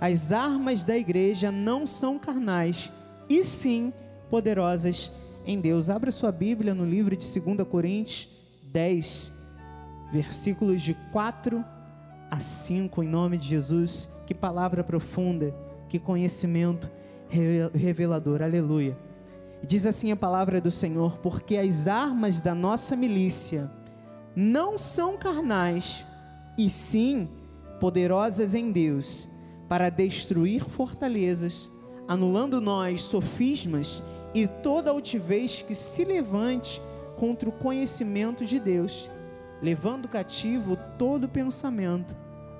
as armas da igreja não são carnais, e sim poderosas em Deus. Abra sua Bíblia no livro de 2 Coríntios 10, versículos de 4 a 5, em nome de Jesus. Que palavra profunda, que conhecimento revelador. Aleluia. Diz assim a palavra do Senhor: Porque as armas da nossa milícia não são carnais, e sim poderosas em Deus para destruir fortalezas, anulando nós sofismas e toda altivez que se levante contra o conhecimento de Deus, levando cativo todo pensamento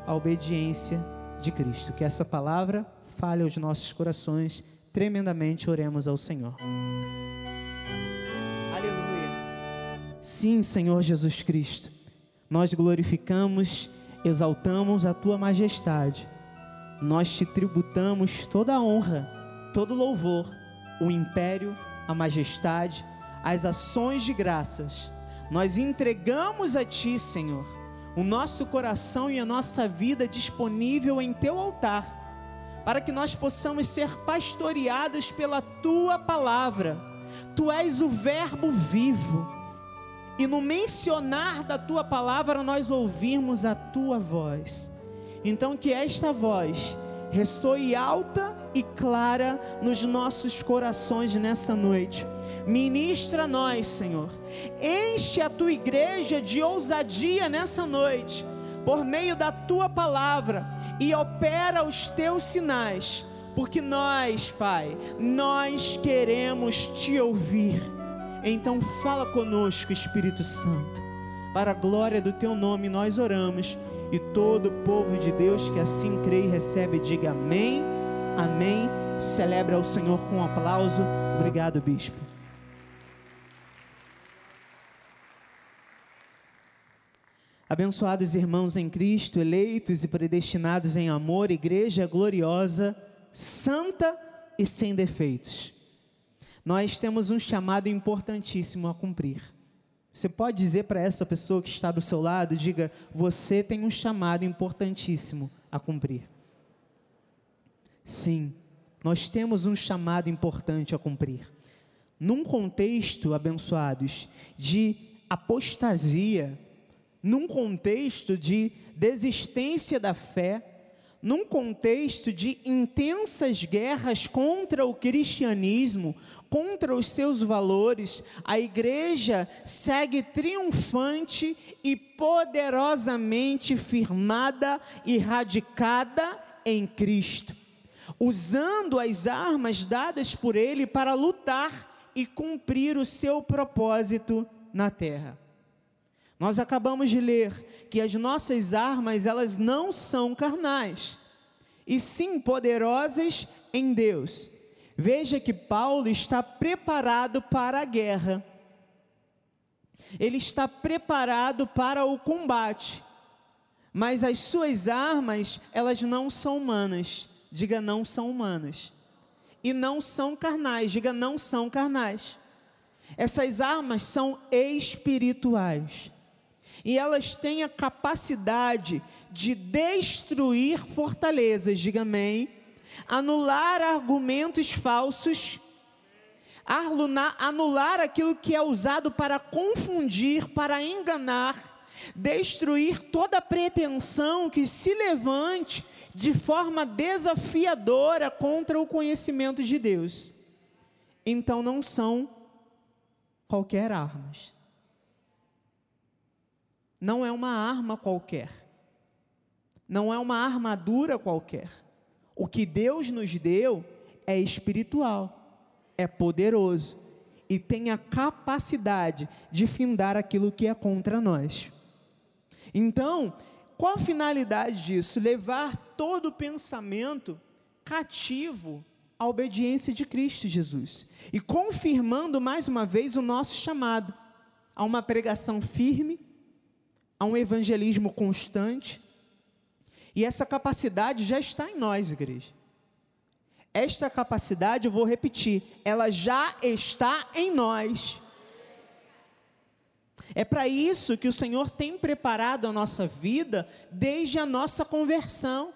à obediência de Cristo. Que essa palavra fale aos nossos corações, tremendamente oremos ao Senhor. Aleluia. Sim, Senhor Jesus Cristo, nós glorificamos, exaltamos a tua majestade nós te tributamos toda a honra, todo o louvor, o império, a majestade, as ações de graças. Nós entregamos a Ti, Senhor, o nosso coração e a nossa vida disponível em Teu altar, para que nós possamos ser pastoreados pela Tua palavra. Tu és o Verbo vivo, e no mencionar da Tua palavra nós ouvimos a Tua voz. Então, que esta voz ressoe alta e clara nos nossos corações nessa noite. Ministra a nós, Senhor. Enche a tua igreja de ousadia nessa noite, por meio da tua palavra, e opera os teus sinais, porque nós, Pai, nós queremos te ouvir. Então, fala conosco, Espírito Santo. Para a glória do teu nome, nós oramos e todo o povo de Deus que assim crê e recebe, diga amém, amém. Celebra o Senhor com um aplauso. Obrigado, bispo. Abençoados irmãos em Cristo, eleitos e predestinados em amor, igreja gloriosa, santa e sem defeitos. Nós temos um chamado importantíssimo a cumprir. Você pode dizer para essa pessoa que está do seu lado, diga: você tem um chamado importantíssimo a cumprir. Sim, nós temos um chamado importante a cumprir. Num contexto, abençoados, de apostasia, num contexto de desistência da fé, num contexto de intensas guerras contra o cristianismo, contra os seus valores, a igreja segue triunfante e poderosamente firmada e radicada em Cristo, usando as armas dadas por Ele para lutar e cumprir o seu propósito na terra. Nós acabamos de ler que as nossas armas, elas não são carnais, e sim poderosas em Deus. Veja que Paulo está preparado para a guerra. Ele está preparado para o combate. Mas as suas armas, elas não são humanas. Diga não são humanas. E não são carnais. Diga não são carnais. Essas armas são espirituais e elas têm a capacidade de destruir fortalezas, diga amém, anular argumentos falsos, anular, aquilo que é usado para confundir, para enganar, destruir toda pretensão que se levante de forma desafiadora contra o conhecimento de Deus. Então não são qualquer armas não é uma arma qualquer, não é uma armadura qualquer. O que Deus nos deu é espiritual, é poderoso e tem a capacidade de findar aquilo que é contra nós. Então, qual a finalidade disso? Levar todo o pensamento cativo à obediência de Cristo Jesus e confirmando mais uma vez o nosso chamado a uma pregação firme a um evangelismo constante. E essa capacidade já está em nós, igreja. Esta capacidade, eu vou repetir, ela já está em nós. É para isso que o Senhor tem preparado a nossa vida desde a nossa conversão.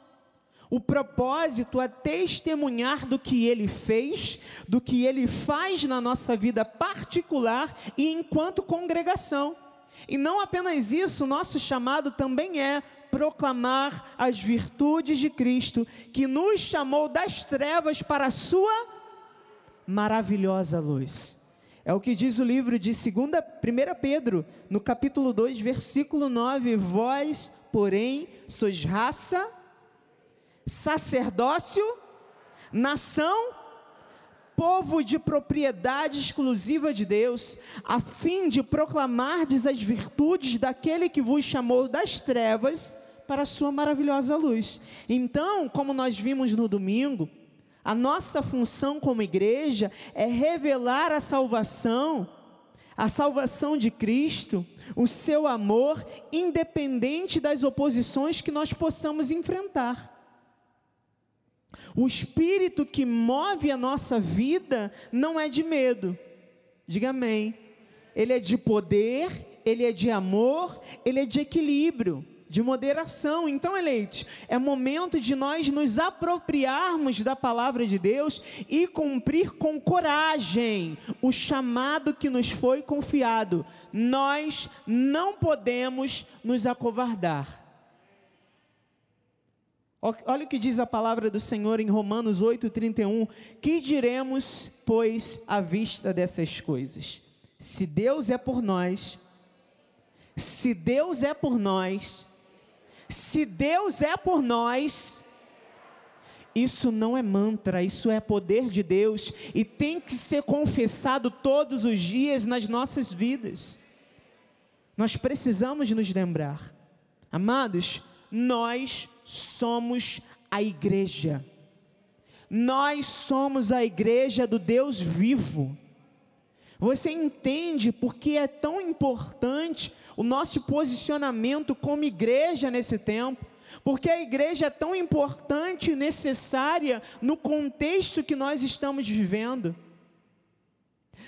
O propósito é testemunhar do que ele fez, do que ele faz na nossa vida particular e enquanto congregação. E não apenas isso, nosso chamado também é proclamar as virtudes de Cristo, que nos chamou das trevas para a sua maravilhosa luz. É o que diz o livro de 2 1 Pedro, no capítulo 2, versículo 9: Vós, porém, sois raça, sacerdócio, nação, povo de propriedade exclusiva de Deus, a fim de proclamardes as virtudes daquele que vos chamou das trevas para a sua maravilhosa luz. Então, como nós vimos no domingo, a nossa função como igreja é revelar a salvação, a salvação de Cristo, o seu amor, independente das oposições que nós possamos enfrentar. O espírito que move a nossa vida não é de medo, diga amém. Ele é de poder, ele é de amor, ele é de equilíbrio de moderação. Então, eleitos, é momento de nós nos apropriarmos da palavra de Deus e cumprir com coragem o chamado que nos foi confiado. Nós não podemos nos acovardar. Olha o que diz a palavra do Senhor em Romanos 8,31. Que diremos, pois, à vista dessas coisas? Se Deus é por nós, se Deus é por nós, se Deus é por nós, isso não é mantra, isso é poder de Deus e tem que ser confessado todos os dias nas nossas vidas. Nós precisamos nos lembrar, amados, nós somos a igreja, nós somos a igreja do Deus vivo. Você entende por que é tão importante o nosso posicionamento como igreja nesse tempo? Porque a igreja é tão importante e necessária no contexto que nós estamos vivendo.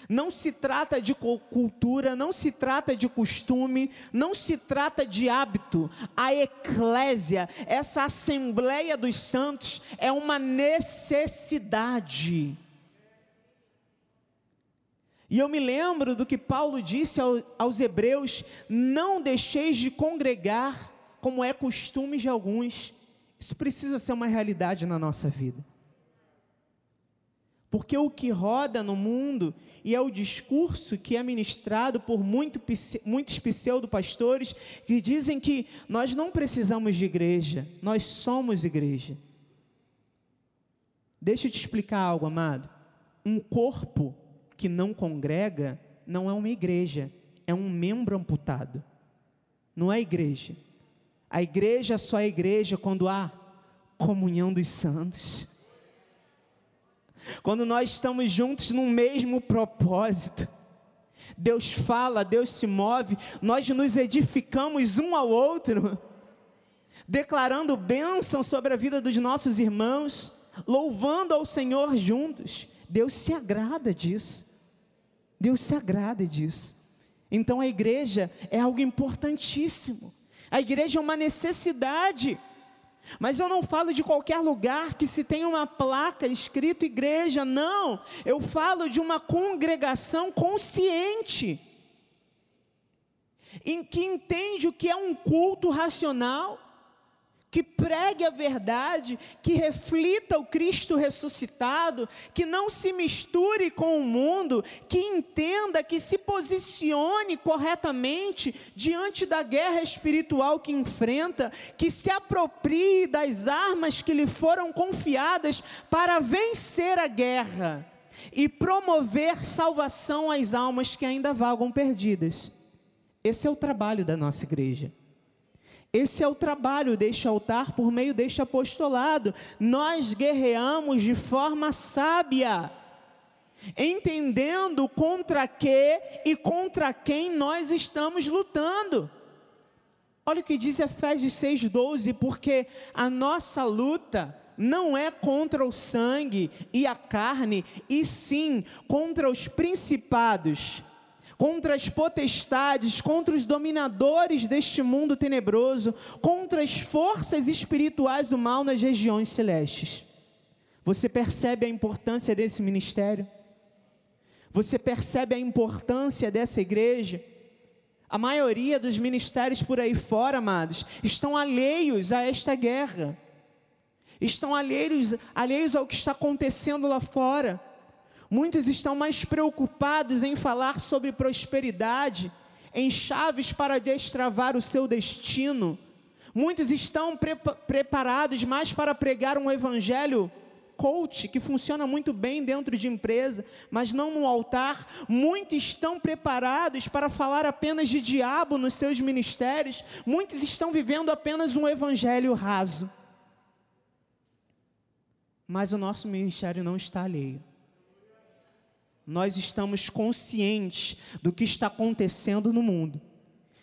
Não se trata de cultura, não se trata de costume, não se trata de hábito. A eclésia, essa assembleia dos santos, é uma necessidade. E eu me lembro do que Paulo disse aos Hebreus: não deixeis de congregar, como é costume de alguns. Isso precisa ser uma realidade na nossa vida. Porque o que roda no mundo e é o discurso que é ministrado por muito, muitos pseudo-pastores que dizem que nós não precisamos de igreja, nós somos igreja. Deixa eu te explicar algo, amado. Um corpo que não congrega não é uma igreja, é um membro amputado. Não é igreja. A igreja só é igreja quando há comunhão dos santos. Quando nós estamos juntos no mesmo propósito. Deus fala, Deus se move, nós nos edificamos um ao outro, declarando bênção sobre a vida dos nossos irmãos, louvando ao Senhor juntos. Deus se agrada disso. Deus se agrada disso. Então a igreja é algo importantíssimo. A igreja é uma necessidade. Mas eu não falo de qualquer lugar que se tenha uma placa escrito igreja, não. Eu falo de uma congregação consciente, em que entende o que é um culto racional, que pregue a verdade, que reflita o Cristo ressuscitado, que não se misture com o mundo, que entenda, que se posicione corretamente diante da guerra espiritual que enfrenta, que se aproprie das armas que lhe foram confiadas para vencer a guerra e promover salvação às almas que ainda vagam perdidas. Esse é o trabalho da nossa igreja. Esse é o trabalho deste altar por meio deste apostolado. Nós guerreamos de forma sábia, entendendo contra que e contra quem nós estamos lutando. Olha o que diz Efésios 6,12: porque a nossa luta não é contra o sangue e a carne, e sim contra os principados contra as potestades, contra os dominadores deste mundo tenebroso, contra as forças espirituais do mal nas regiões celestes. Você percebe a importância desse ministério? Você percebe a importância dessa igreja? A maioria dos ministérios por aí fora, amados, estão alheios a esta guerra. Estão alheios, alheios ao que está acontecendo lá fora. Muitos estão mais preocupados em falar sobre prosperidade, em chaves para destravar o seu destino. Muitos estão pre preparados mais para pregar um evangelho coach que funciona muito bem dentro de empresa, mas não no altar. Muitos estão preparados para falar apenas de diabo nos seus ministérios. Muitos estão vivendo apenas um evangelho raso. Mas o nosso ministério não está alheio nós estamos conscientes do que está acontecendo no mundo.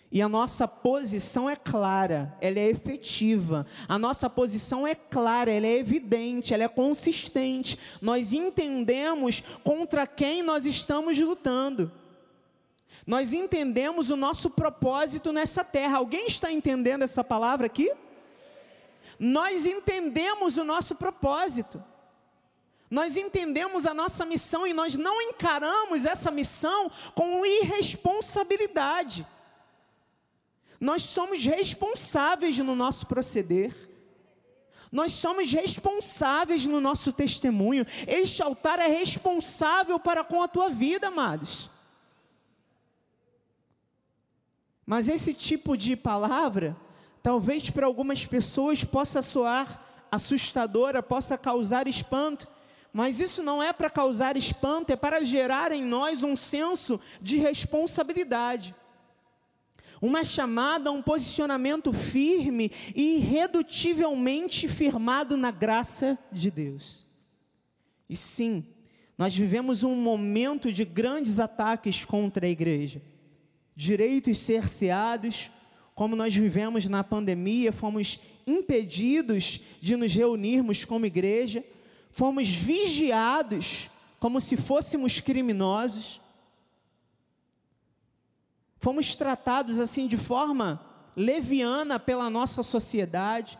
E a nossa posição é clara, ela é efetiva. A nossa posição é clara, ela é evidente, ela é consistente. Nós entendemos contra quem nós estamos lutando. Nós entendemos o nosso propósito nessa terra. Alguém está entendendo essa palavra aqui? Nós entendemos o nosso propósito. Nós entendemos a nossa missão e nós não encaramos essa missão com irresponsabilidade. Nós somos responsáveis no nosso proceder. Nós somos responsáveis no nosso testemunho. Este altar é responsável para com a tua vida, amados. Mas esse tipo de palavra, talvez para algumas pessoas possa soar assustadora, possa causar espanto. Mas isso não é para causar espanto, é para gerar em nós um senso de responsabilidade. Uma chamada um posicionamento firme e irredutivelmente firmado na graça de Deus. E sim, nós vivemos um momento de grandes ataques contra a igreja. Direitos cerceados, como nós vivemos na pandemia, fomos impedidos de nos reunirmos como igreja fomos vigiados como se fôssemos criminosos, fomos tratados assim de forma leviana pela nossa sociedade,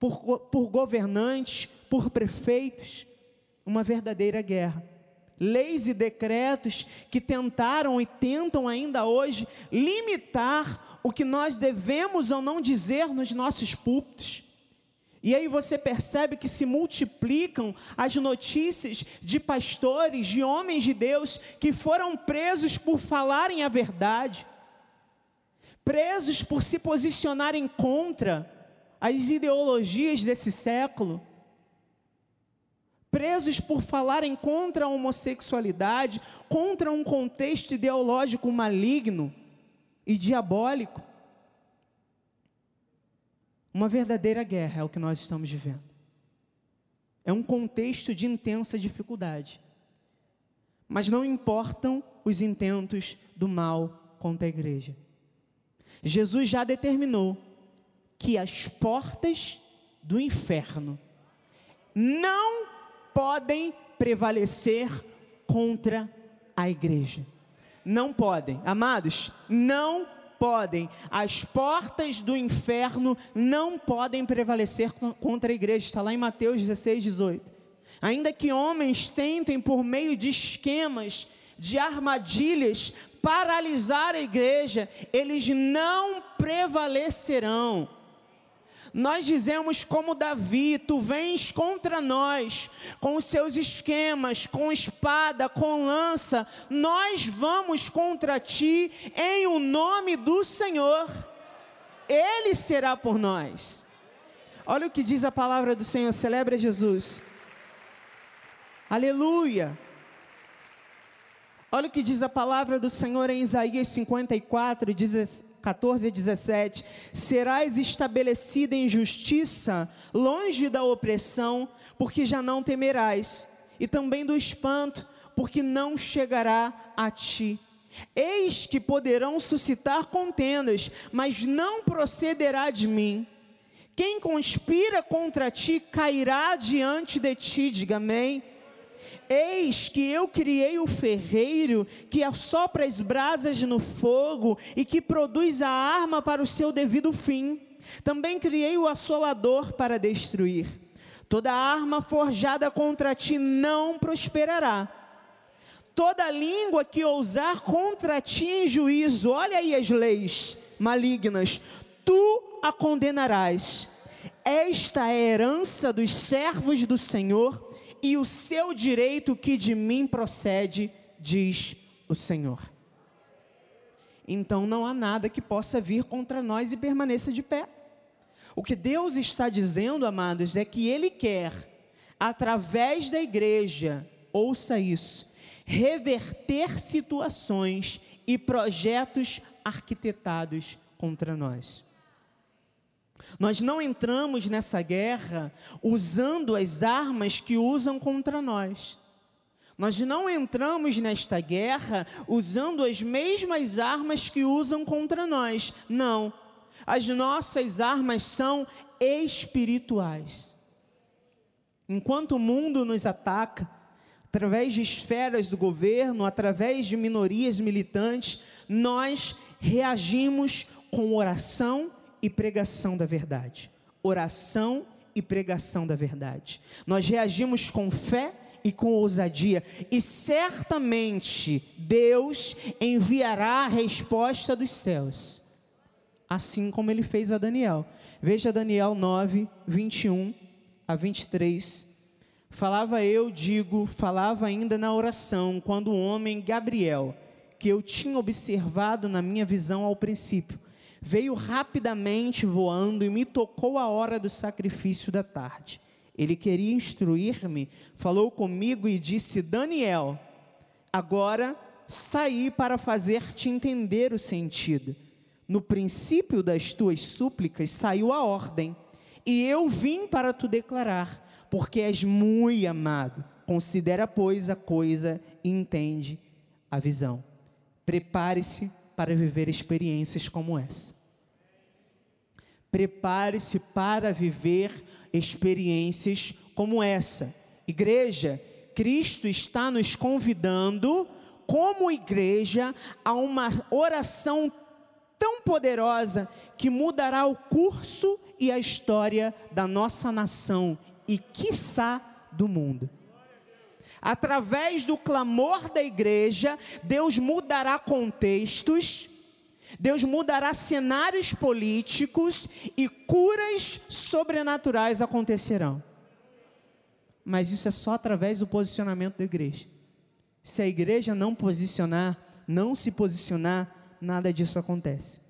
por, por governantes, por prefeitos, uma verdadeira guerra. Leis e decretos que tentaram e tentam ainda hoje limitar o que nós devemos ou não dizer nos nossos púlpitos e aí você percebe que se multiplicam as notícias de pastores, de homens de Deus que foram presos por falarem a verdade, presos por se posicionarem contra as ideologias desse século, presos por falarem contra a homossexualidade, contra um contexto ideológico maligno e diabólico. Uma verdadeira guerra é o que nós estamos vivendo. É um contexto de intensa dificuldade. Mas não importam os intentos do mal contra a igreja. Jesus já determinou que as portas do inferno não podem prevalecer contra a igreja. Não podem. Amados, não podem, as portas do inferno não podem prevalecer contra a igreja. Está lá em Mateus 16, 18. Ainda que homens tentem, por meio de esquemas, de armadilhas, paralisar a igreja, eles não prevalecerão. Nós dizemos como Davi: Tu vens contra nós, com os seus esquemas, com espada, com lança, nós vamos contra ti em o nome do Senhor, Ele será por nós. Olha o que diz a palavra do Senhor, celebra Jesus. Aleluia. Olha o que diz a palavra do Senhor em Isaías 54, 14 e 17: Serás estabelecida em justiça, longe da opressão, porque já não temerás, e também do espanto, porque não chegará a ti. Eis que poderão suscitar contendas, mas não procederá de mim. Quem conspira contra ti cairá diante de ti, diga amém. Eis que eu criei o ferreiro que assopra as brasas no fogo e que produz a arma para o seu devido fim. Também criei o assolador para destruir. Toda arma forjada contra ti não prosperará. Toda língua que ousar contra ti em juízo, olha aí as leis malignas, tu a condenarás. Esta é a herança dos servos do Senhor e o seu direito que de mim procede, diz o Senhor. Então não há nada que possa vir contra nós e permaneça de pé. O que Deus está dizendo, amados, é que Ele quer, através da igreja, ouça isso, reverter situações e projetos arquitetados contra nós. Nós não entramos nessa guerra usando as armas que usam contra nós. Nós não entramos nesta guerra usando as mesmas armas que usam contra nós. Não. As nossas armas são espirituais. Enquanto o mundo nos ataca, através de esferas do governo, através de minorias militantes, nós reagimos com oração e pregação da verdade. Oração e pregação da verdade. Nós reagimos com fé e com ousadia, e certamente Deus enviará a resposta dos céus, assim como ele fez a Daniel. Veja Daniel 9, 21 a 23. Falava eu, digo, falava ainda na oração, quando o homem Gabriel, que eu tinha observado na minha visão ao princípio, veio rapidamente voando e me tocou a hora do sacrifício da tarde. Ele queria instruir-me, falou comigo e disse: Daniel, agora saí para fazer-te entender o sentido. No princípio das tuas súplicas saiu a ordem, e eu vim para te declarar, porque és muito amado. Considera, pois, a coisa e entende a visão. Prepare-se para viver experiências como essa. Prepare-se para viver experiências como essa. Igreja, Cristo está nos convidando, como igreja, a uma oração tão poderosa que mudará o curso e a história da nossa nação e, quiçá, do mundo. Através do clamor da igreja, Deus mudará contextos, Deus mudará cenários políticos e curas sobrenaturais acontecerão. Mas isso é só através do posicionamento da igreja. Se a igreja não posicionar, não se posicionar, nada disso acontece.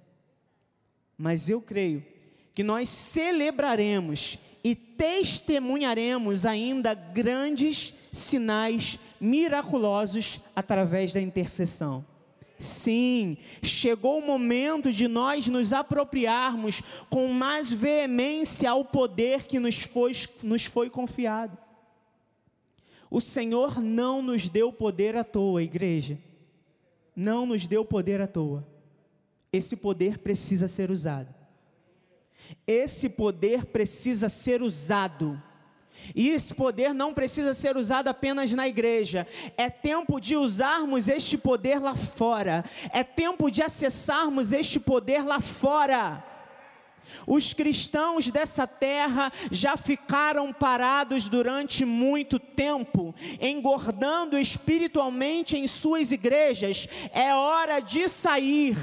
Mas eu creio que nós celebraremos e testemunharemos ainda grandes sinais miraculosos através da intercessão. Sim, chegou o momento de nós nos apropriarmos com mais veemência ao poder que nos foi, nos foi confiado. O Senhor não nos deu poder à toa, igreja. Não nos deu poder à toa. Esse poder precisa ser usado. Esse poder precisa ser usado. E esse poder não precisa ser usado apenas na igreja. É tempo de usarmos este poder lá fora. É tempo de acessarmos este poder lá fora. Os cristãos dessa terra já ficaram parados durante muito tempo, engordando espiritualmente em suas igrejas. É hora de sair.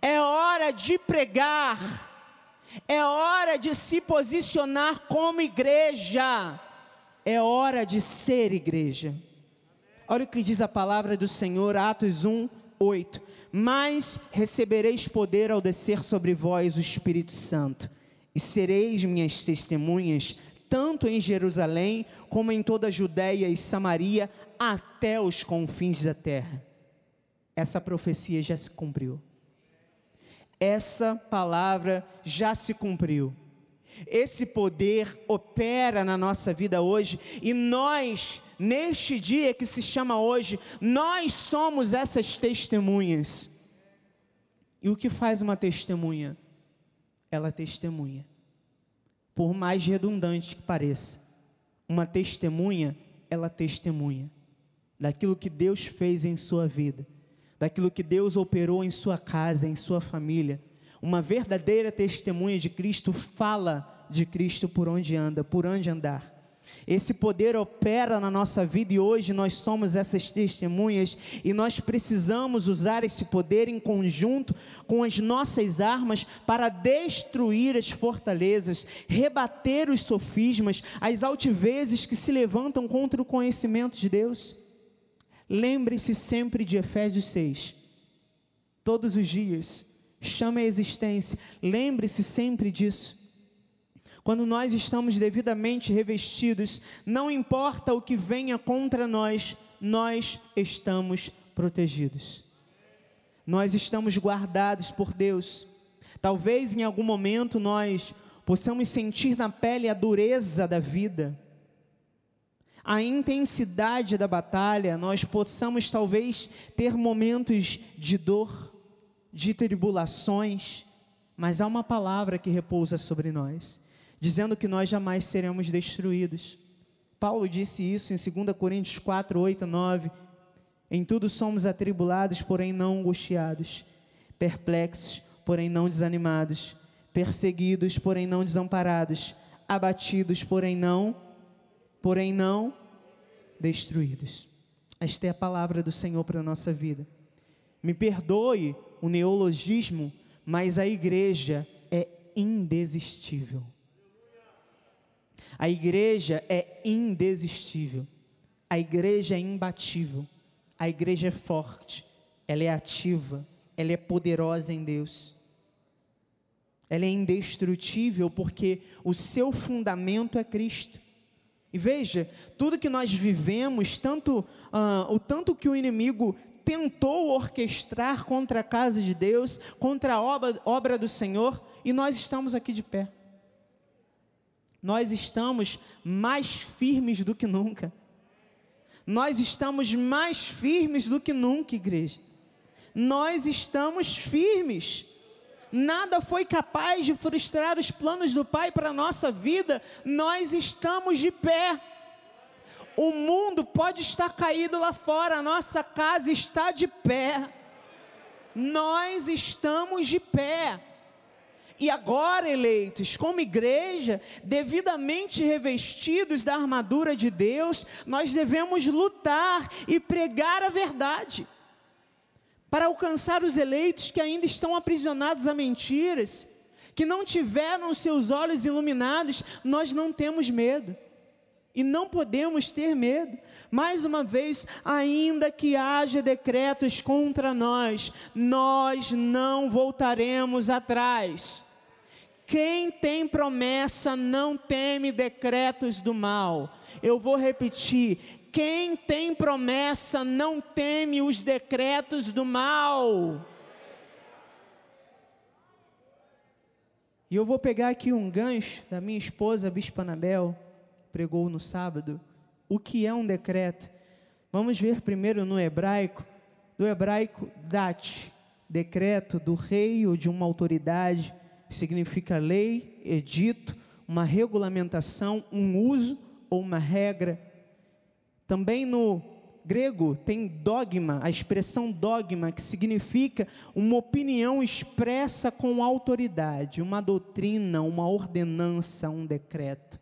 É hora de pregar é hora de se posicionar como igreja. É hora de ser igreja. Olha o que diz a palavra do Senhor, Atos 1, 8. Mas recebereis poder ao descer sobre vós o Espírito Santo, e sereis minhas testemunhas, tanto em Jerusalém, como em toda a Judéia e Samaria, até os confins da terra. Essa profecia já se cumpriu essa palavra já se cumpriu. Esse poder opera na nossa vida hoje e nós, neste dia que se chama hoje, nós somos essas testemunhas. E o que faz uma testemunha? Ela testemunha. Por mais redundante que pareça, uma testemunha, ela testemunha daquilo que Deus fez em sua vida, daquilo que Deus operou em sua casa, em sua família. Uma verdadeira testemunha de Cristo fala de Cristo por onde anda, por onde andar. Esse poder opera na nossa vida e hoje nós somos essas testemunhas e nós precisamos usar esse poder em conjunto com as nossas armas para destruir as fortalezas, rebater os sofismas, as altivezes que se levantam contra o conhecimento de Deus. Lembre-se sempre de Efésios 6. Todos os dias, chame a existência, lembre-se sempre disso. Quando nós estamos devidamente revestidos, não importa o que venha contra nós, nós estamos protegidos. Nós estamos guardados por Deus. Talvez em algum momento nós possamos sentir na pele a dureza da vida, a intensidade da batalha, nós possamos talvez ter momentos de dor, de tribulações, mas há uma palavra que repousa sobre nós dizendo que nós jamais seremos destruídos. Paulo disse isso em 2 Coríntios 4, 8, 9. Em tudo somos atribulados, porém não angustiados, perplexos, porém não desanimados, perseguidos, porém não desamparados, abatidos, porém não, porém não destruídos. Esta é a palavra do Senhor para a nossa vida. Me perdoe o neologismo, mas a igreja é indesistível. A igreja é indesistível. A igreja é imbatível. A igreja é forte. Ela é ativa. Ela é poderosa em Deus. Ela é indestrutível porque o seu fundamento é Cristo. E veja, tudo que nós vivemos, tanto uh, o tanto que o inimigo tentou orquestrar contra a casa de Deus, contra a obra, obra do Senhor, e nós estamos aqui de pé nós estamos mais firmes do que nunca. Nós estamos mais firmes do que nunca, igreja. Nós estamos firmes. Nada foi capaz de frustrar os planos do Pai para a nossa vida. Nós estamos de pé. O mundo pode estar caído lá fora, a nossa casa está de pé. Nós estamos de pé. E agora, eleitos, como igreja, devidamente revestidos da armadura de Deus, nós devemos lutar e pregar a verdade, para alcançar os eleitos que ainda estão aprisionados a mentiras, que não tiveram seus olhos iluminados, nós não temos medo. E não podemos ter medo. Mais uma vez, ainda que haja decretos contra nós, nós não voltaremos atrás. Quem tem promessa não teme decretos do mal. Eu vou repetir: quem tem promessa não teme os decretos do mal. E eu vou pegar aqui um gancho da minha esposa, a Bispa Anabel, que pregou no sábado. O que é um decreto? Vamos ver primeiro no hebraico. Do hebraico, dat, decreto do rei ou de uma autoridade significa lei, edito, uma regulamentação, um uso ou uma regra. Também no grego tem dogma, a expressão dogma, que significa uma opinião expressa com autoridade, uma doutrina, uma ordenança, um decreto.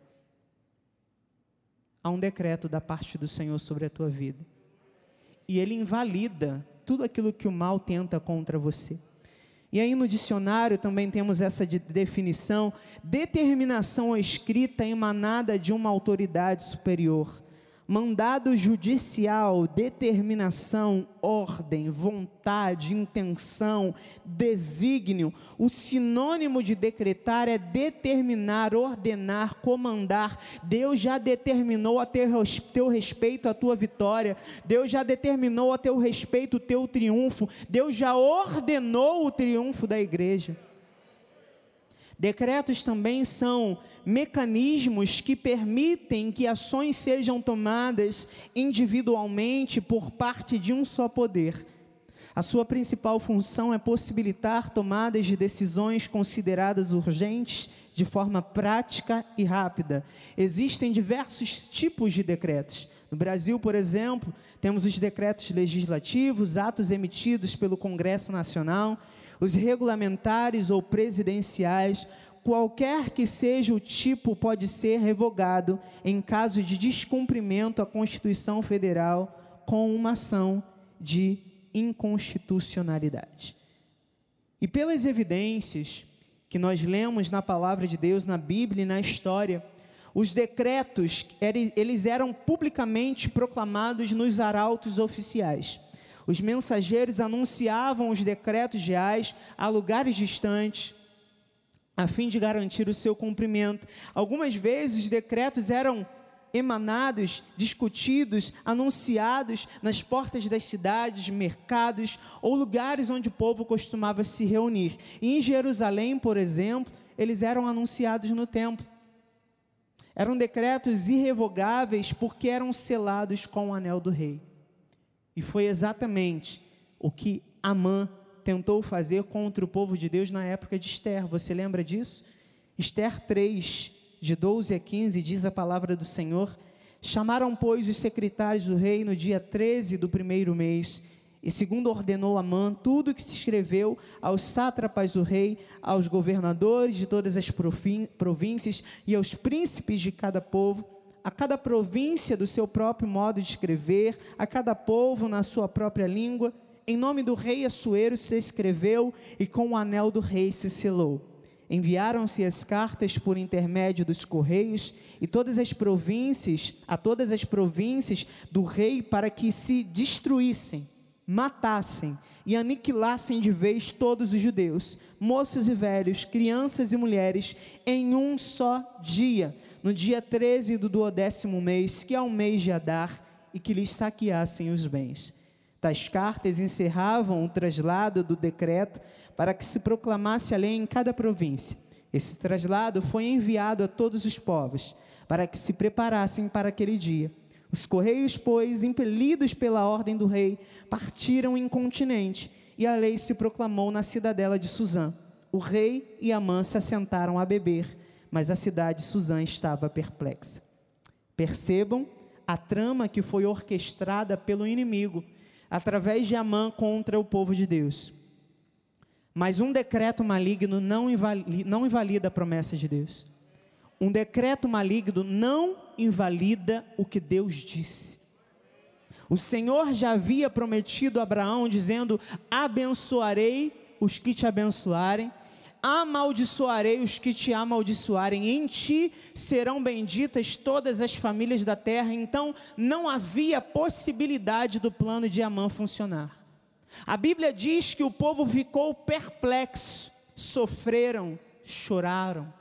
Há um decreto da parte do Senhor sobre a tua vida. E ele invalida tudo aquilo que o mal tenta contra você. E aí no dicionário também temos essa de definição: determinação escrita emanada de uma autoridade superior mandado judicial, determinação, ordem, vontade, intenção, desígnio. O sinônimo de decretar é determinar, ordenar, comandar. Deus já determinou a teu respeito a tua vitória. Deus já determinou a teu respeito o teu triunfo. Deus já ordenou o triunfo da igreja. Decretos também são mecanismos que permitem que ações sejam tomadas individualmente por parte de um só poder. A sua principal função é possibilitar tomadas de decisões consideradas urgentes de forma prática e rápida. Existem diversos tipos de decretos. No Brasil, por exemplo, temos os decretos legislativos, atos emitidos pelo Congresso Nacional, os regulamentares ou presidenciais, qualquer que seja o tipo, pode ser revogado em caso de descumprimento à Constituição Federal com uma ação de inconstitucionalidade. E pelas evidências que nós lemos na palavra de Deus, na Bíblia e na história, os decretos, eles eram publicamente proclamados nos arautos oficiais. Os mensageiros anunciavam os decretos reais a lugares distantes, a fim de garantir o seu cumprimento. Algumas vezes os decretos eram emanados, discutidos, anunciados nas portas das cidades, mercados ou lugares onde o povo costumava se reunir. E em Jerusalém, por exemplo, eles eram anunciados no templo. Eram decretos irrevogáveis porque eram selados com o anel do rei. E foi exatamente o que Amã tentou fazer contra o povo de Deus na época de Esther. Você lembra disso? Esther 3, de 12 a 15, diz a palavra do Senhor: Chamaram, pois, os secretários do rei no dia 13 do primeiro mês, e segundo ordenou Amã, tudo que se escreveu aos sátrapas do rei, aos governadores de todas as províncias e aos príncipes de cada povo, a cada província do seu próprio modo de escrever, a cada povo na sua própria língua, em nome do rei Assuero se escreveu e com o anel do rei se selou. Enviaram-se as cartas por intermédio dos correios e todas as províncias, a todas as províncias do rei para que se destruíssem, matassem e aniquilassem de vez todos os judeus, moços e velhos, crianças e mulheres, em um só dia, no dia 13 do duodécimo mês, que é o mês de Adar, e que lhes saqueassem os bens. Tais cartas encerravam o traslado do decreto para que se proclamasse a lei em cada província. Esse traslado foi enviado a todos os povos, para que se preparassem para aquele dia. Os correios, pois, impelidos pela ordem do rei, partiram incontinente, e a lei se proclamou na cidadela de Suzã. O rei e Amã se assentaram a beber, mas a cidade de Suzã estava perplexa. Percebam a trama que foi orquestrada pelo inimigo através de Amã contra o povo de Deus. Mas um decreto maligno não invalida, não invalida a promessa de Deus. Um decreto maligno não invalida o que Deus disse. O Senhor já havia prometido a Abraão, dizendo: Abençoarei os que te abençoarem, amaldiçoarei os que te amaldiçoarem, em ti serão benditas todas as famílias da terra. Então, não havia possibilidade do plano de Amã funcionar. A Bíblia diz que o povo ficou perplexo, sofreram, choraram.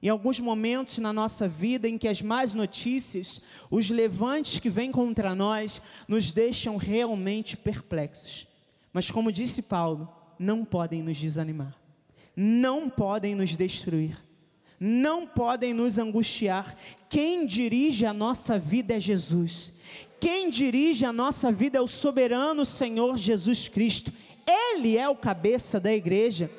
Em alguns momentos na nossa vida em que as más notícias, os levantes que vêm contra nós, nos deixam realmente perplexos. Mas, como disse Paulo, não podem nos desanimar não podem nos destruir, não podem nos angustiar. Quem dirige a nossa vida é Jesus. Quem dirige a nossa vida é o soberano Senhor Jesus Cristo. Ele é o cabeça da igreja.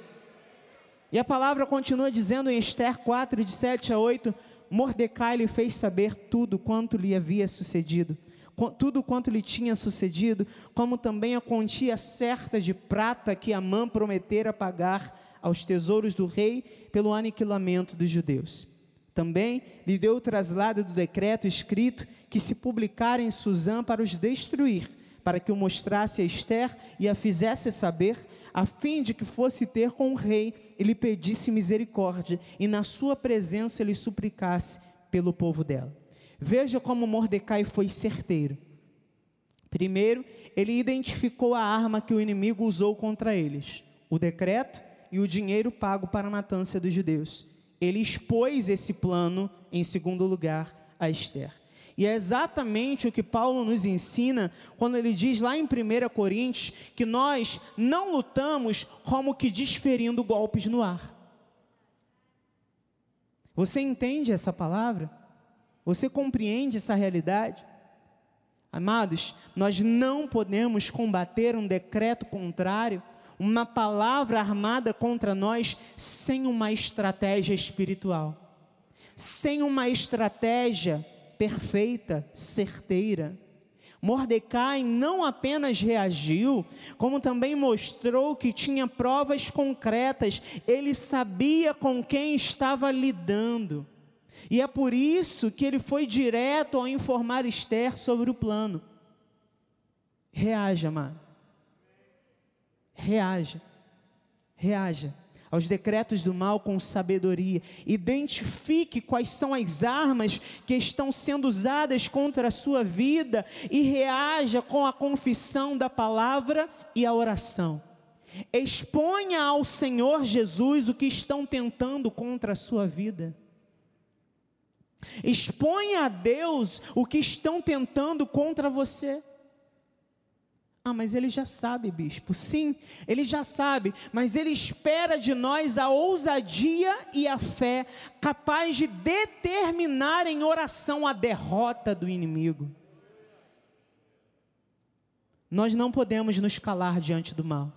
E a palavra continua dizendo em Esther 4, de 7 a 8: Mordecai lhe fez saber tudo quanto lhe havia sucedido, tudo quanto lhe tinha sucedido, como também a quantia certa de prata que Amã prometera pagar aos tesouros do rei pelo aniquilamento dos judeus. Também lhe deu o traslado do decreto escrito que se publicara em Suzã para os destruir, para que o mostrasse a Esther e a fizesse saber, a fim de que fosse ter com o rei e lhe pedisse misericórdia, e na sua presença lhe suplicasse pelo povo dela. Veja como Mordecai foi certeiro. Primeiro, ele identificou a arma que o inimigo usou contra eles: o decreto e o dinheiro pago para a matança dos judeus. Ele expôs esse plano, em segundo lugar, a Esther. E é exatamente o que Paulo nos ensina quando ele diz lá em 1 Coríntios que nós não lutamos como que desferindo golpes no ar. Você entende essa palavra? Você compreende essa realidade? Amados, nós não podemos combater um decreto contrário uma palavra armada contra nós sem uma estratégia espiritual, sem uma estratégia perfeita, certeira. Mordecai não apenas reagiu, como também mostrou que tinha provas concretas, ele sabia com quem estava lidando. E é por isso que ele foi direto ao informar Esther sobre o plano. Reaja, amado. Reaja. Reaja aos decretos do mal com sabedoria. Identifique quais são as armas que estão sendo usadas contra a sua vida e reaja com a confissão da palavra e a oração. Exponha ao Senhor Jesus o que estão tentando contra a sua vida. Exponha a Deus o que estão tentando contra você. Ah, mas ele já sabe, bispo. Sim, ele já sabe, mas ele espera de nós a ousadia e a fé, capaz de determinar em oração a derrota do inimigo. Nós não podemos nos calar diante do mal.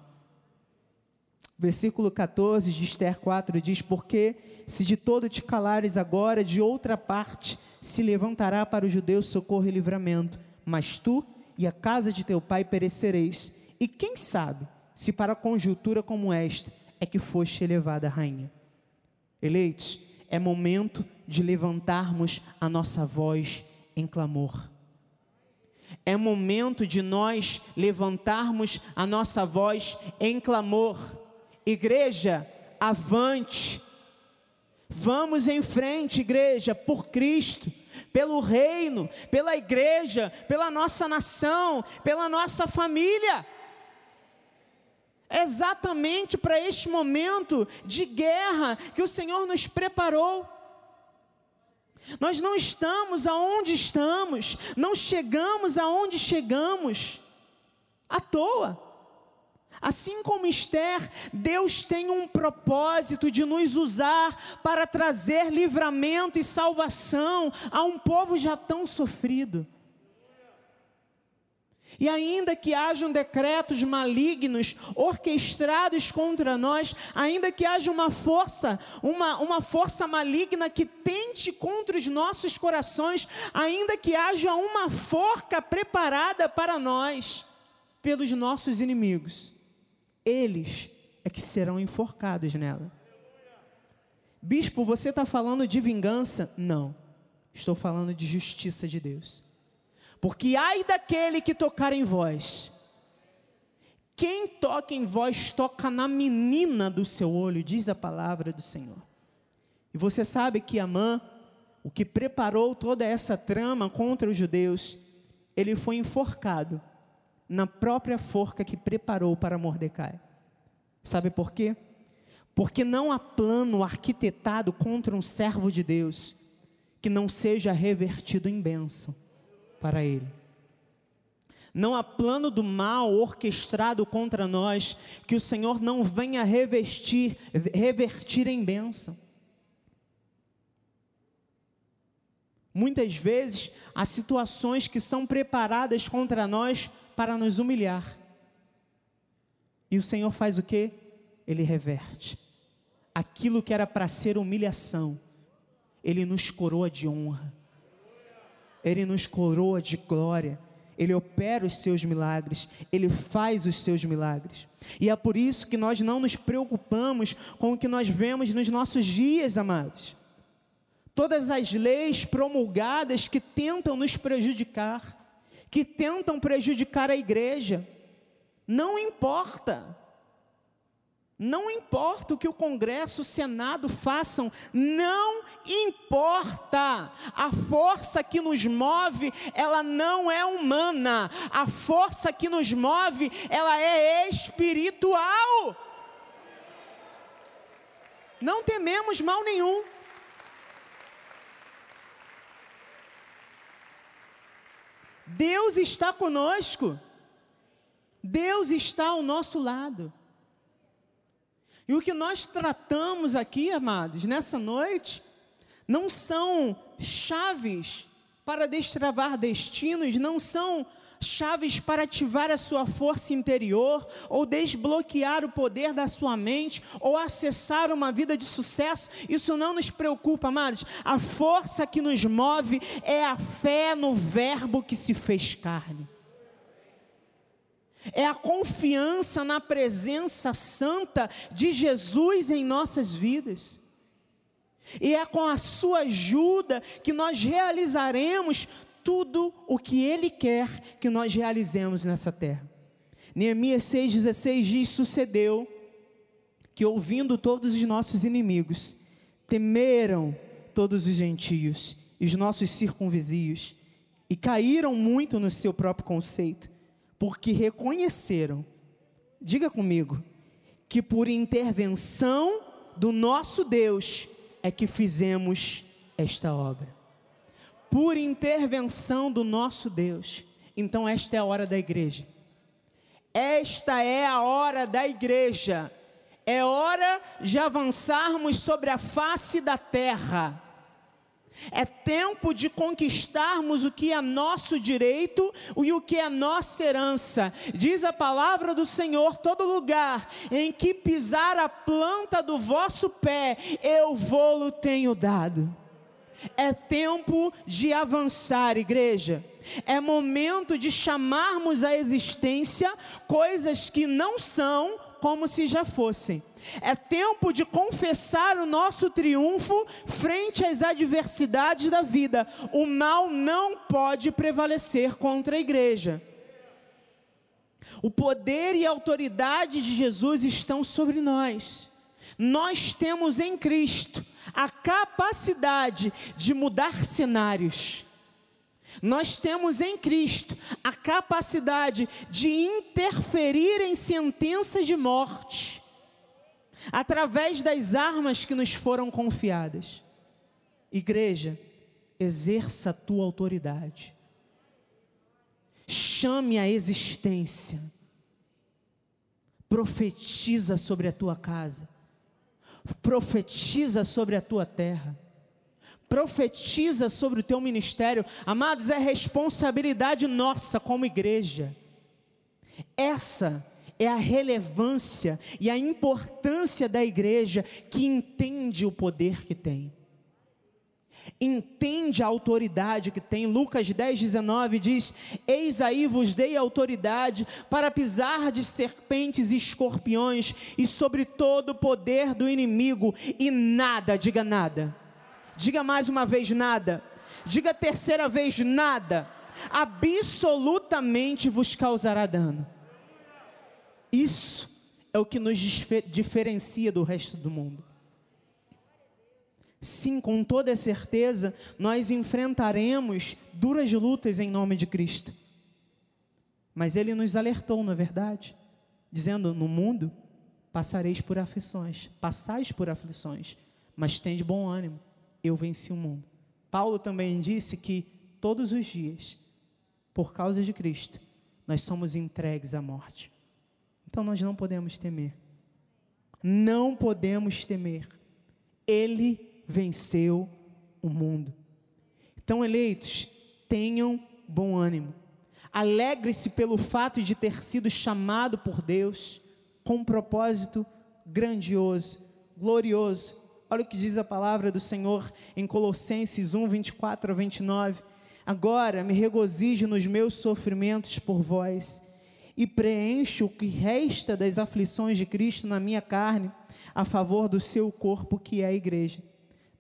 Versículo 14 de Esther 4 diz: Porque se de todo te calares agora, de outra parte se levantará para os judeus socorro e livramento, mas tu e a casa de teu pai perecereis. E quem sabe se para conjuntura como esta é que foste elevada rainha. Eleitos, é momento de levantarmos a nossa voz em clamor. É momento de nós levantarmos a nossa voz em clamor. Igreja, avante. Vamos em frente, igreja, por Cristo pelo reino, pela igreja, pela nossa nação, pela nossa família. exatamente para este momento de guerra que o Senhor nos preparou. Nós não estamos aonde estamos, não chegamos aonde chegamos à toa. Assim como Esther, Deus tem um propósito de nos usar para trazer livramento e salvação a um povo já tão sofrido. E ainda que hajam decretos malignos orquestrados contra nós, ainda que haja uma força, uma, uma força maligna que tente contra os nossos corações, ainda que haja uma forca preparada para nós pelos nossos inimigos, eles é que serão enforcados nela. Bispo, você está falando de vingança? Não, estou falando de justiça de Deus. Porque ai daquele que tocar em vós. Quem toca em vós toca na menina do seu olho, diz a palavra do Senhor. E você sabe que Amã, o que preparou toda essa trama contra os judeus, ele foi enforcado na própria forca que preparou para Mordecai. Sabe por quê? Porque não há plano arquitetado contra um servo de Deus que não seja revertido em bênção para ele. Não há plano do mal orquestrado contra nós que o Senhor não venha revestir, revertir em bênção. Muitas vezes há situações que são preparadas contra nós para nos humilhar. E o Senhor faz o que? Ele reverte. Aquilo que era para ser humilhação, Ele nos coroa de honra. Ele nos coroa de glória. Ele opera os seus milagres, Ele faz os seus milagres. E é por isso que nós não nos preocupamos com o que nós vemos nos nossos dias, amados. Todas as leis promulgadas que tentam nos prejudicar, que tentam prejudicar a igreja. Não importa. Não importa o que o Congresso, o Senado façam, não importa. A força que nos move, ela não é humana. A força que nos move, ela é espiritual. Não tememos mal nenhum. Deus está conosco. Deus está ao nosso lado. E o que nós tratamos aqui, amados, nessa noite, não são chaves para destravar destinos, não são chaves para ativar a sua força interior, ou desbloquear o poder da sua mente, ou acessar uma vida de sucesso. Isso não nos preocupa, amados. A força que nos move é a fé no Verbo que se fez carne. É a confiança na presença santa de Jesus em nossas vidas. E é com a sua ajuda que nós realizaremos tudo o que Ele quer que nós realizemos nessa terra. Neemias 6,16 diz: Sucedeu que, ouvindo todos os nossos inimigos, temeram todos os gentios e os nossos circunvizinhos, e caíram muito no seu próprio conceito, porque reconheceram, diga comigo, que por intervenção do nosso Deus, é que fizemos esta obra. Por intervenção do nosso Deus. Então, esta é a hora da igreja. Esta é a hora da igreja. É hora de avançarmos sobre a face da terra é tempo de conquistarmos o que é nosso direito e o que é nossa herança. Diz a palavra do Senhor: todo lugar em que pisar a planta do vosso pé, eu vou-lo tenho dado. É tempo de avançar, igreja. É momento de chamarmos à existência coisas que não são como se já fossem. É tempo de confessar o nosso triunfo frente às adversidades da vida. O mal não pode prevalecer contra a igreja. O poder e a autoridade de Jesus estão sobre nós. Nós temos em Cristo capacidade de mudar cenários. Nós temos em Cristo a capacidade de interferir em sentenças de morte através das armas que nos foram confiadas. Igreja, exerça a tua autoridade. Chame a existência. Profetiza sobre a tua casa. Profetiza sobre a tua terra. Profetiza sobre o teu ministério. Amados, é responsabilidade nossa como igreja. Essa é a relevância e a importância da igreja que entende o poder que tem. Entende a autoridade que tem. Lucas 10, 19 diz: Eis aí vos dei autoridade para pisar de serpentes e escorpiões e sobre todo o poder do inimigo, e nada, diga nada. Diga mais uma vez nada. Diga terceira vez nada. Absolutamente vos causará dano. Isso é o que nos diferencia do resto do mundo. Sim, com toda certeza, nós enfrentaremos duras lutas em nome de Cristo. Mas Ele nos alertou, não é verdade? Dizendo: No mundo passareis por aflições, passais por aflições, mas tende bom ânimo, eu venci o mundo. Paulo também disse que todos os dias, por causa de Cristo, nós somos entregues à morte. Então nós não podemos temer. Não podemos temer. Ele venceu o mundo. Então, eleitos, tenham bom ânimo. Alegre-se pelo fato de ter sido chamado por Deus com um propósito grandioso, glorioso. Olha o que diz a palavra do Senhor em Colossenses 1, 24 a 29. Agora me regozijo nos meus sofrimentos por vós e preencho o que resta das aflições de Cristo na minha carne, a favor do seu corpo, que é a igreja,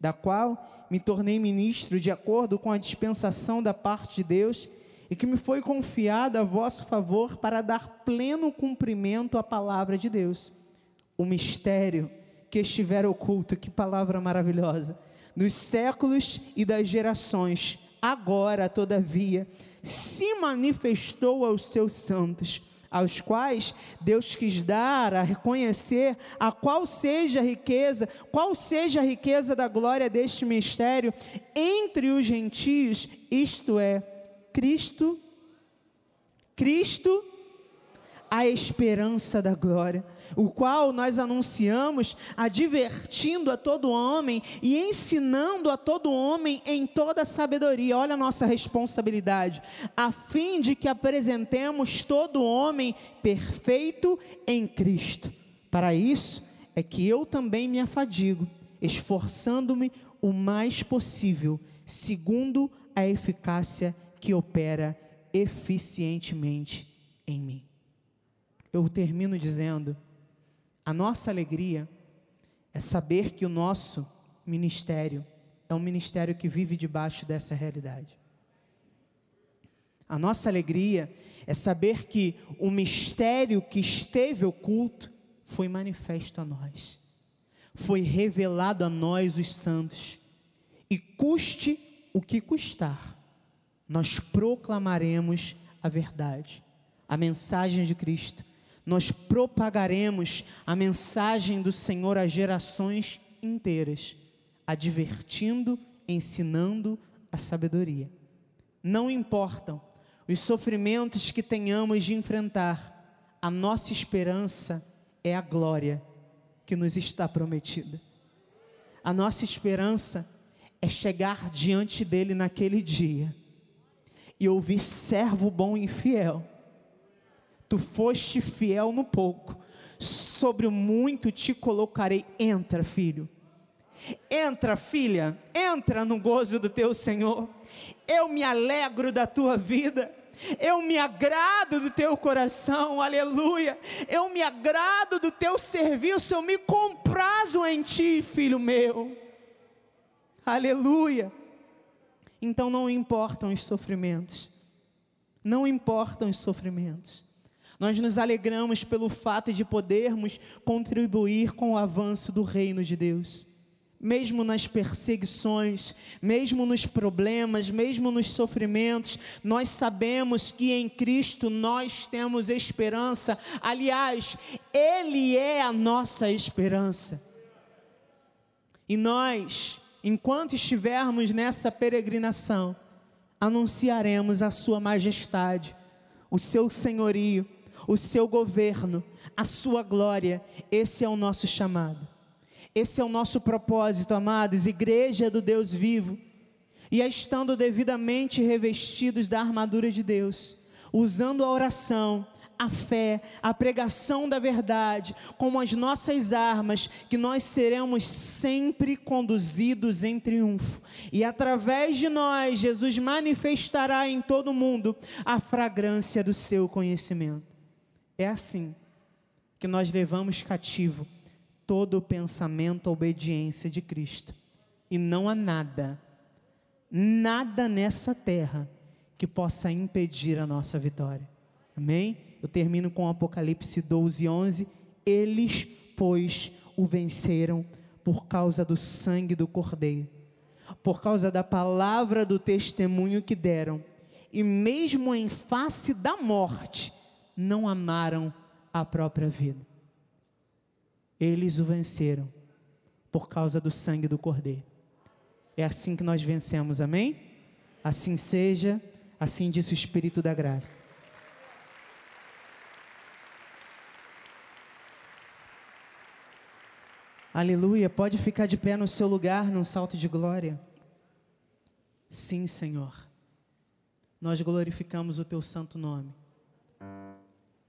da qual me tornei ministro de acordo com a dispensação da parte de Deus e que me foi confiada a vosso favor para dar pleno cumprimento à palavra de Deus. O mistério que estiver oculto, que palavra maravilhosa, nos séculos e das gerações, agora, todavia, se manifestou aos seus santos, aos quais Deus quis dar a reconhecer a qual seja a riqueza, qual seja a riqueza da glória deste mistério entre os gentios, isto é, Cristo, Cristo, a esperança da glória, o qual nós anunciamos, advertindo a todo homem e ensinando a todo homem em toda sabedoria. Olha a nossa responsabilidade, a fim de que apresentemos todo homem perfeito em Cristo. Para isso é que eu também me afadigo, esforçando-me o mais possível, segundo a eficácia que opera eficientemente em mim. Eu termino dizendo: a nossa alegria é saber que o nosso ministério é um ministério que vive debaixo dessa realidade. A nossa alegria é saber que o mistério que esteve oculto foi manifesto a nós, foi revelado a nós, os santos, e custe o que custar, nós proclamaremos a verdade, a mensagem de Cristo, nós propagaremos a mensagem do Senhor a gerações inteiras, advertindo, ensinando a sabedoria. Não importam os sofrimentos que tenhamos de enfrentar, a nossa esperança é a glória que nos está prometida. A nossa esperança é chegar diante dele naquele dia e ouvir servo bom e fiel. Tu foste fiel no pouco, sobre o muito te colocarei. Entra, filho. Entra, filha, entra no gozo do teu Senhor. Eu me alegro da tua vida. Eu me agrado do teu coração, aleluia. Eu me agrado do teu serviço, eu me comprazo em ti, filho meu. Aleluia. Então não importam os sofrimentos, não importam os sofrimentos. Nós nos alegramos pelo fato de podermos contribuir com o avanço do reino de Deus. Mesmo nas perseguições, mesmo nos problemas, mesmo nos sofrimentos, nós sabemos que em Cristo nós temos esperança. Aliás, Ele é a nossa esperança. E nós, enquanto estivermos nessa peregrinação, anunciaremos a Sua majestade, o Seu senhorio, o Seu governo, a Sua glória. Esse é o nosso chamado, esse é o nosso propósito, amados, igreja do Deus vivo. E é estando devidamente revestidos da armadura de Deus, usando a oração, a fé, a pregação da verdade, como as nossas armas, que nós seremos sempre conduzidos em triunfo. E através de nós, Jesus manifestará em todo o mundo a fragrância do seu conhecimento. É assim que nós levamos cativo todo o pensamento à obediência de Cristo. E não há nada, nada nessa terra que possa impedir a nossa vitória. Amém? Eu termino com Apocalipse 12, 11. Eles, pois, o venceram por causa do sangue do Cordeiro, por causa da palavra do testemunho que deram, e mesmo em face da morte, não amaram a própria vida. Eles o venceram por causa do sangue do Cordeiro. É assim que nós vencemos, amém? Assim seja, assim disse o Espírito da graça. Aleluia. Pode ficar de pé no seu lugar num salto de glória. Sim, Senhor. Nós glorificamos o teu santo nome.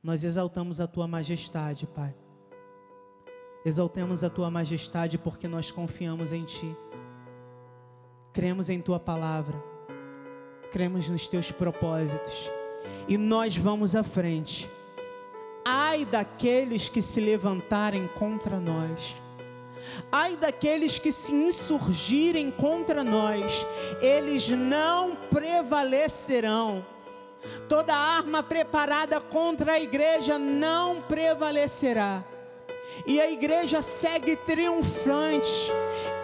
Nós exaltamos a tua majestade, Pai. Exaltemos a tua majestade porque nós confiamos em ti. Cremos em tua palavra. Cremos nos teus propósitos. E nós vamos à frente. Ai daqueles que se levantarem contra nós Ai daqueles que se insurgirem contra nós, eles não prevalecerão. Toda arma preparada contra a igreja não prevalecerá. E a igreja segue triunfante,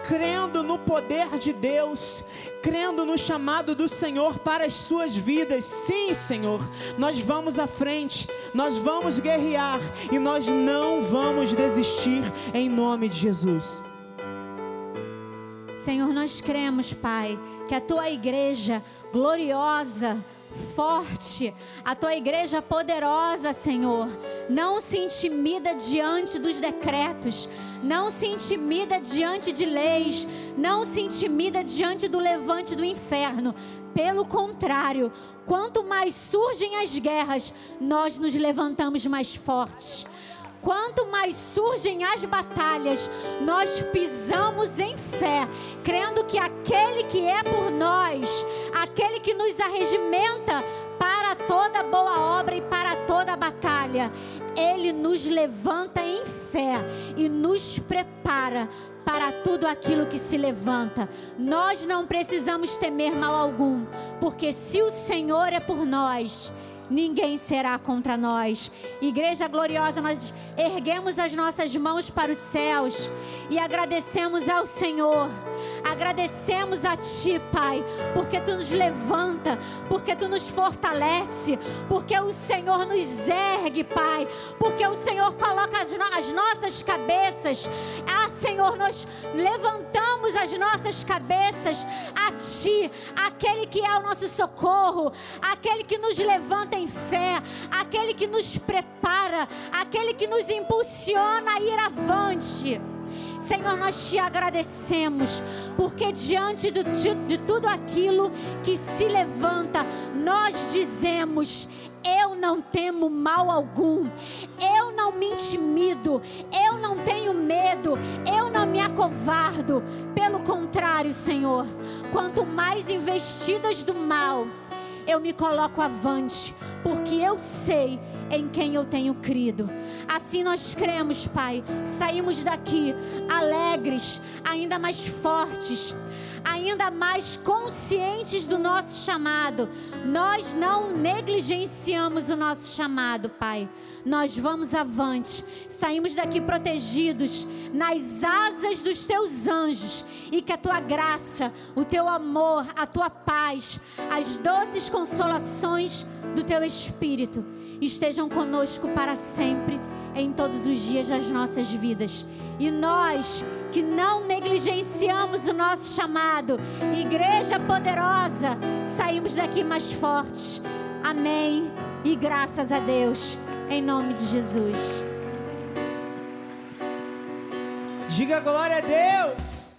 crendo no poder de Deus, crendo no chamado do Senhor para as suas vidas. Sim, Senhor, nós vamos à frente, nós vamos guerrear e nós não vamos desistir em nome de Jesus. Senhor, nós cremos, Pai, que a tua igreja gloriosa, forte, a tua igreja poderosa, Senhor. Não se intimida diante dos decretos, não se intimida diante de leis, não se intimida diante do levante do inferno. Pelo contrário, quanto mais surgem as guerras, nós nos levantamos mais fortes. Quanto mais surgem as batalhas, nós pisamos em fé, crendo que aquele que é por nós, aquele que nos arregimenta para toda boa obra e para toda batalha, ele nos levanta em fé e nos prepara para tudo aquilo que se levanta. Nós não precisamos temer mal algum, porque se o Senhor é por nós, ninguém será contra nós. Igreja gloriosa, nós erguemos as nossas mãos para os céus e agradecemos ao Senhor. Agradecemos a Ti, Pai, porque Tu nos levanta, porque Tu nos fortalece, porque o Senhor nos ergue, Pai, porque o Senhor coloca as, no as nossas cabeças. Ah, Senhor, nós levantamos as nossas cabeças a Ti, aquele que é o nosso socorro, aquele que nos levanta em fé, aquele que nos prepara, aquele que nos impulsiona a ir avante. Senhor, nós te agradecemos, porque diante de, de, de tudo aquilo que se levanta, nós dizemos: eu não temo mal algum, eu não me intimido, eu não tenho medo, eu não me acovardo. Pelo contrário, Senhor, quanto mais investidas do mal, eu me coloco avante, porque eu sei em quem eu tenho crido. Assim nós cremos, Pai. Saímos daqui alegres, ainda mais fortes, ainda mais conscientes do nosso chamado. Nós não negligenciamos o nosso chamado, Pai. Nós vamos avante. Saímos daqui protegidos nas asas dos teus anjos e que a tua graça, o teu amor, a tua paz, as doces consolações do teu espírito estejam conosco para sempre, em todos os dias das nossas vidas. E nós que não negligenciamos o nosso chamado, igreja poderosa, saímos daqui mais fortes. Amém. E graças a Deus, em nome de Jesus. Diga glória a Deus.